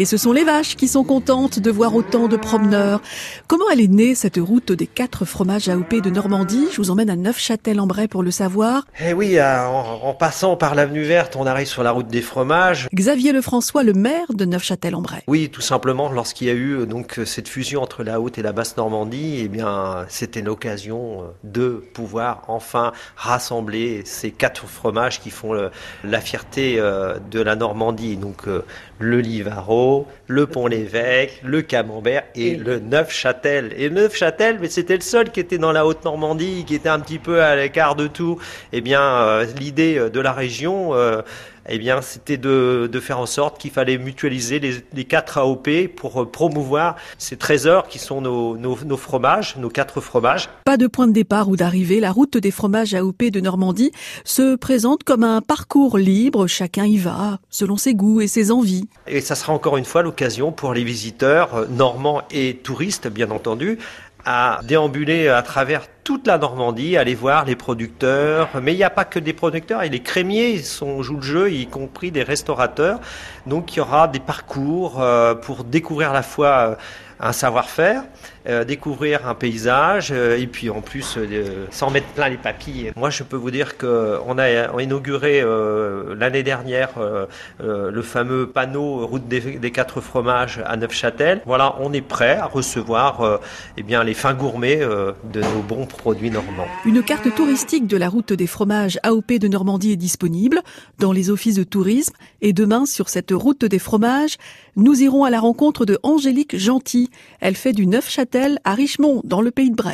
Et ce sont les vaches qui sont contentes de voir autant de promeneurs. Comment elle est née, cette route des quatre fromages AOP de Normandie? Je vous emmène à Neufchâtel-en-Bray pour le savoir. Eh oui, en, passant par l'avenue verte, on arrive sur la route des fromages. Xavier Lefrançois, le maire de Neufchâtel-en-Bray. Oui, tout simplement, lorsqu'il y a eu donc cette fusion entre la haute et la basse Normandie, eh bien, c'était l'occasion de pouvoir enfin rassembler ces quatre fromages qui font la fierté euh, de la Normandie. Donc, euh, le Livaro, le Pont-l'Évêque, le Camembert et, le Neufchâtel. Et Neufchâtel, mais c'était le seul qui était dans la Haute-Normandie, qui était un petit peu à l'écart de tout. Eh bien, euh, l'idée de la région, euh, eh bien, c'était de, faire en sorte qu'il fallait mutualiser les, quatre AOP pour euh, promouvoir ces trésors qui sont nos, nos, fromages, nos quatre fromages. Pas de point de départ ou d'arrivée, la route des fromages AOP de Normandie se présente comme un parcours libre, chacun y va selon ses goûts et ses envies. Et ça sera encore une fois l'occasion pour les visiteurs, euh, normands et touristes bien entendu, à déambuler à travers toute la Normandie, aller voir les producteurs. Mais il n'y a pas que des producteurs, et les crémiers sont, jouent le jeu, y compris des restaurateurs. Donc il y aura des parcours euh, pour découvrir la fois euh, un savoir-faire, euh, découvrir un paysage, et puis en plus s'en mettre plein les papilles. Moi, je peux vous dire qu'on a, inauguré l'année dernière le fameux panneau route des, quatre fromages à Neufchâtel. Voilà, on est prêt à recevoir eh bien les fins gourmets de nos bons produits normands. Une carte touristique de la route des fromages AOP de Normandie est disponible dans les offices de tourisme et demain sur cette route des fromages, nous irons à la rencontre de Angélique Gentil. Elle fait du Neufchâtel à Richemont dans le pays de Bray.